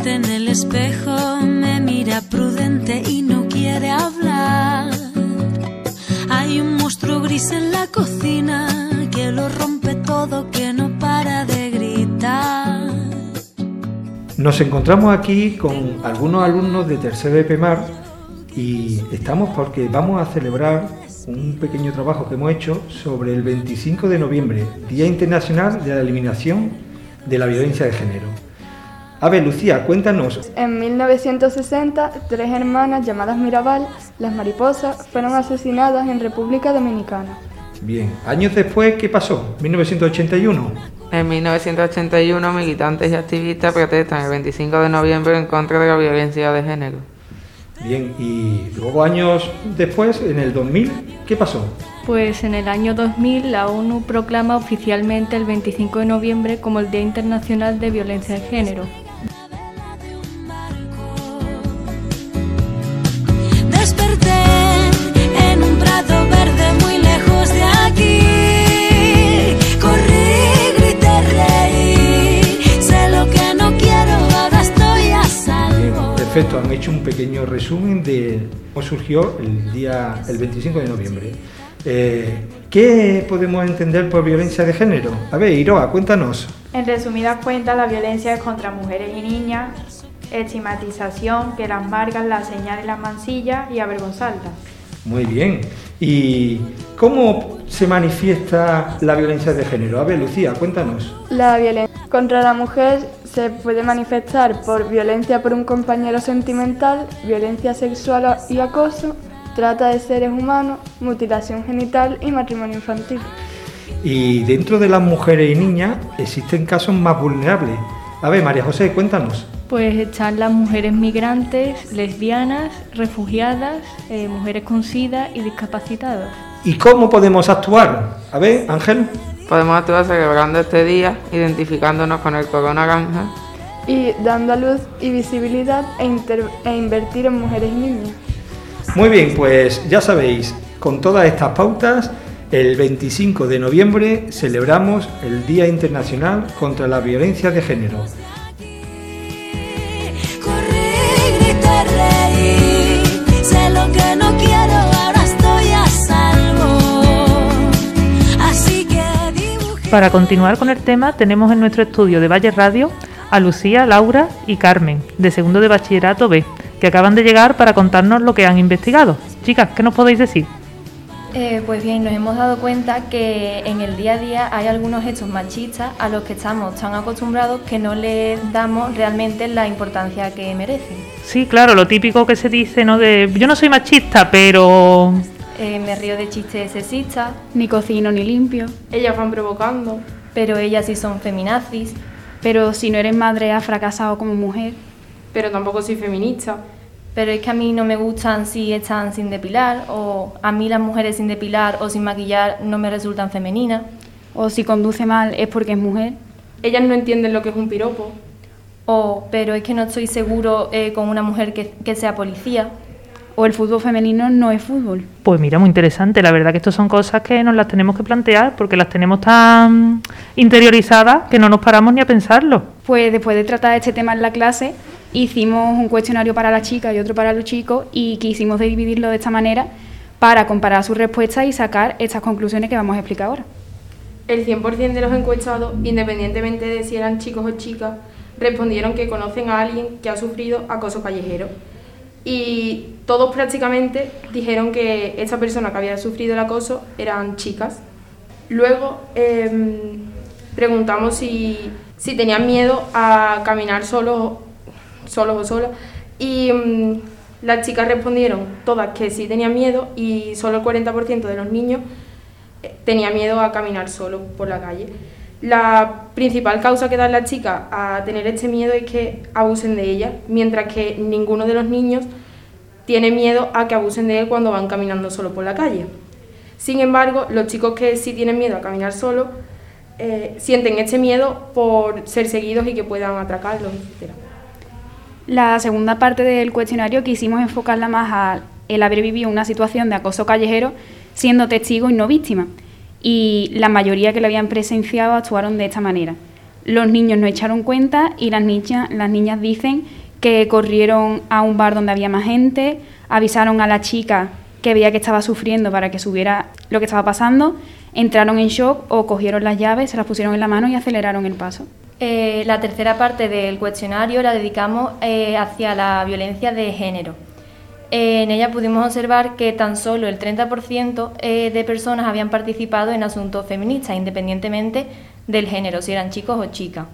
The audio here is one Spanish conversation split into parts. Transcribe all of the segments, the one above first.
triste en el espejo, me mira prudente y no quiere hablar. Hay un monstruo gris en la cocina que lo rompe todo, que no para de gritar. Nos encontramos aquí con algunos alumnos de tercero de PEMAR y estamos porque vamos a celebrar un pequeño trabajo que hemos hecho sobre el 25 de noviembre, Día Internacional de la Eliminación de la Violencia de Género. A ver, Lucía, cuéntanos. En 1960, tres hermanas llamadas Mirabal, las mariposas, fueron asesinadas en República Dominicana. Bien, años después, ¿qué pasó? 1981. En 1981, militantes y activistas protestan el 25 de noviembre en contra de la violencia de género. Bien, y luego años después, en el 2000, ¿qué pasó? Pues en el año 2000 la ONU proclama oficialmente el 25 de noviembre como el Día Internacional de Violencia de Género. Perfecto, han hecho un pequeño resumen de cómo surgió el día, el 25 de noviembre. Eh, ¿Qué podemos entender por violencia de género? A ver, Iroa, cuéntanos. En resumidas cuentas, la violencia es contra mujeres y niñas, estigmatización, que las marcan, las señalen, las mansillas y avergonzarlas. Muy bien. ¿Y cómo se manifiesta la violencia de género? A ver, Lucía, cuéntanos. La violencia contra la mujer se puede manifestar por violencia por un compañero sentimental, violencia sexual y acoso, trata de seres humanos, mutilación genital y matrimonio infantil. Y dentro de las mujeres y niñas existen casos más vulnerables. A ver, María José, cuéntanos. Pues están las mujeres migrantes, lesbianas, refugiadas, eh, mujeres con SIDA y discapacitadas. ¿Y cómo podemos actuar? A ver, Ángel. Podemos actuar celebrando este día, identificándonos con el color naranja Y dando a luz y visibilidad e, inter- e invertir en mujeres y niñas. Muy bien, pues ya sabéis, con todas estas pautas, el 25 de noviembre celebramos el Día Internacional contra la Violencia de Género. Corrí, grité, reí. Sé lo que no quiero, Para continuar con el tema, tenemos en nuestro estudio de Valle Radio a Lucía, Laura y Carmen, de segundo de bachillerato B, que acaban de llegar para contarnos lo que han investigado. Chicas, ¿qué nos podéis decir? Eh, pues bien, nos hemos dado cuenta que en el día a día hay algunos hechos machistas a los que estamos tan acostumbrados que no les damos realmente la importancia que merecen. Sí, claro, lo típico que se dice, ¿no? De yo no soy machista, pero Eh, me río de chistes sexistas, Ni cocino ni limpio. Ellas van provocando. pero ellas sí son feminazis. Pero si no eres madre, has fracasado como mujer. Pero tampoco soy feminista. Pero es que a mí no me gustan si están sin depilar, o a mí las mujeres sin depilar o sin maquillar no me resultan femeninas. O si conduce mal es porque es mujer. Ellas no entienden lo que es un piropo. O, pero es que no estoy seguro eh, con una mujer que, que sea policía. O el fútbol femenino no es fútbol. pues mira, muy interesante. La verdad que esto son cosas que nos las tenemos que plantear porque las tenemos tan interiorizadas que no nos paramos ni a pensarlo. Pues después de tratar este tema en la clase, hicimos un cuestionario para las chicas y otro para los chicos y quisimos dividirlo de esta manera para comparar sus respuestas y sacar estas conclusiones que vamos a explicar ahora. El 100% de los encuestados, independientemente de si eran chicos o chicas, respondieron que conocen a alguien que ha sufrido acoso callejero. Y todos prácticamente dijeron que esta persona que había sufrido el acoso eran chicas. Luego em, preguntamos si, si tenían miedo a caminar solos, solos o solas. Y mm, las chicas respondieron todas que sí tenían miedo y solo el 40% de los niños eh, tenía miedo a caminar solo por la calle. La principal causa que dan las chicas a tener este miedo es que abusen de ella, mientras que ninguno de los niños tiene miedo a que abusen de él cuando van caminando solo por la calle. Sin embargo, los chicos que sí tienen miedo a caminar solo eh, sienten este miedo por ser seguidos y que puedan atracarlos, etc. La segunda parte del cuestionario quisimos enfocarla más a el haber vivido una situación de acoso callejero siendo testigo y no víctima. Y la mayoría que lo habían presenciado actuaron de esta manera. los niños no echaron cuenta y las niñas, las niñas dicen que corrieron a un bar donde había más gente, avisaron a la chica que veía que estaba sufriendo para que subiera lo que estaba pasando, entraron en shock o cogieron las llaves, se las pusieron en la mano y aceleraron el paso. Eh, la tercera parte del cuestionario la dedicamos eh, hacia la violencia de género. Eh, en ella pudimos observar que tan solo el 30% de personas habían participado en asuntos feministas, independientemente del género, si eran chicos o chicas.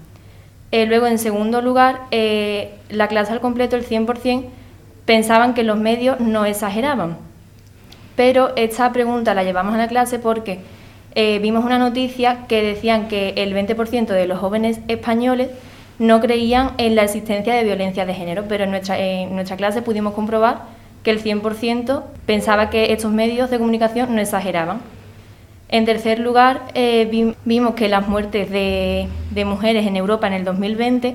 luego, en segundo lugar, la clase al completo, el 100%, pensaban que los medios no exageraban. Pero esta pregunta la llevamos a la clase porque eh, vimos una noticia que decían que el 20% de los jóvenes españoles no creían en la existencia de violencia de género, pero en nuestra clase pudimos comprobar que el 100% pensaba que estos medios de comunicación no exageraban. En tercer lugar, eh, vimos que las muertes de, mujeres en Europa en el 2020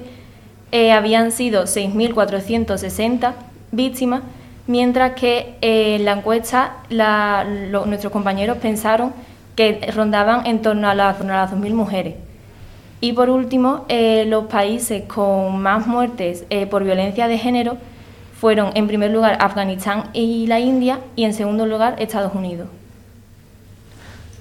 eh, habían sido 6.460 víctimas, mientras que en la encuesta nuestros compañeros pensaron que rondaban en torno a las, 2.000 mujeres. Y por último, eh, los países con más muertes eh, por violencia de género fueron en primer lugar Afganistán y la India y en segundo lugar Estados Unidos.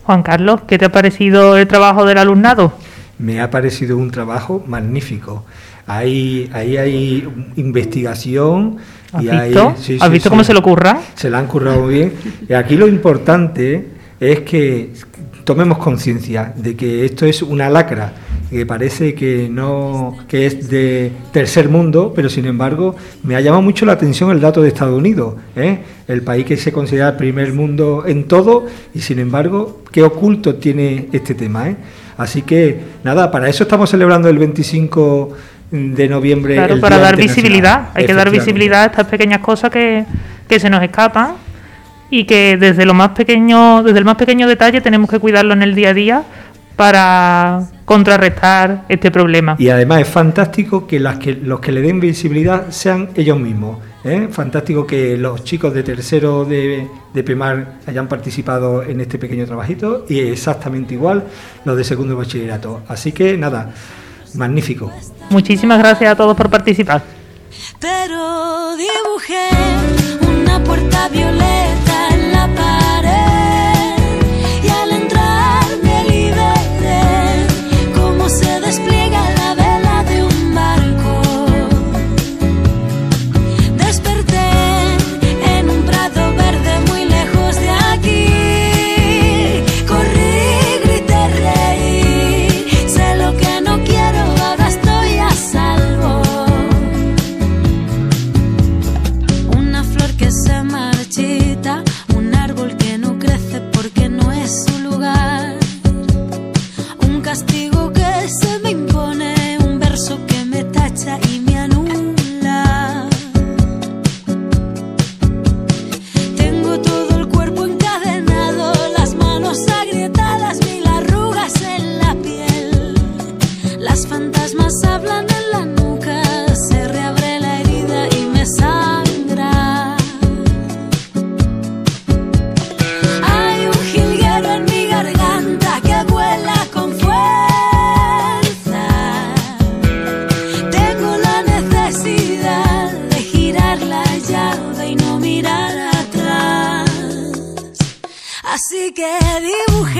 Juan Carlos, ¿qué te ha parecido el trabajo del alumnado? Me ha parecido un trabajo magnífico. Ahí, ahí hay investigación. ¿Has visto, ¿Has visto cómo se le ocurra? Se le han currado bien. Y aquí lo importante es que tomemos conciencia de que esto es una lacra que parece que no que es de tercer mundo, pero sin embargo me ha llamado mucho la atención el dato de Estados Unidos, ¿eh? el país que se considera primer mundo en todo y sin embargo qué oculto tiene este tema. ¿eh? Así que nada, para eso estamos celebrando el 25 de noviembre. Claro, para dar visibilidad, hay que dar visibilidad a estas pequeñas cosas que, que se nos escapan y que desde lo más pequeño, desde el más pequeño detalle tenemos que cuidarlo en el día a día para contrarrestar este problema. Y además es fantástico que, las que los que le den visibilidad sean ellos mismos. ¿eh? Fantástico que los chicos de tercero de, de PEMAR hayan participado en este pequeño trabajito y exactamente igual los de segundo bachillerato. Así que nada, magnífico. Muchísimas gracias a todos por participar. Pero dibujé una puerta violeta que dibujé.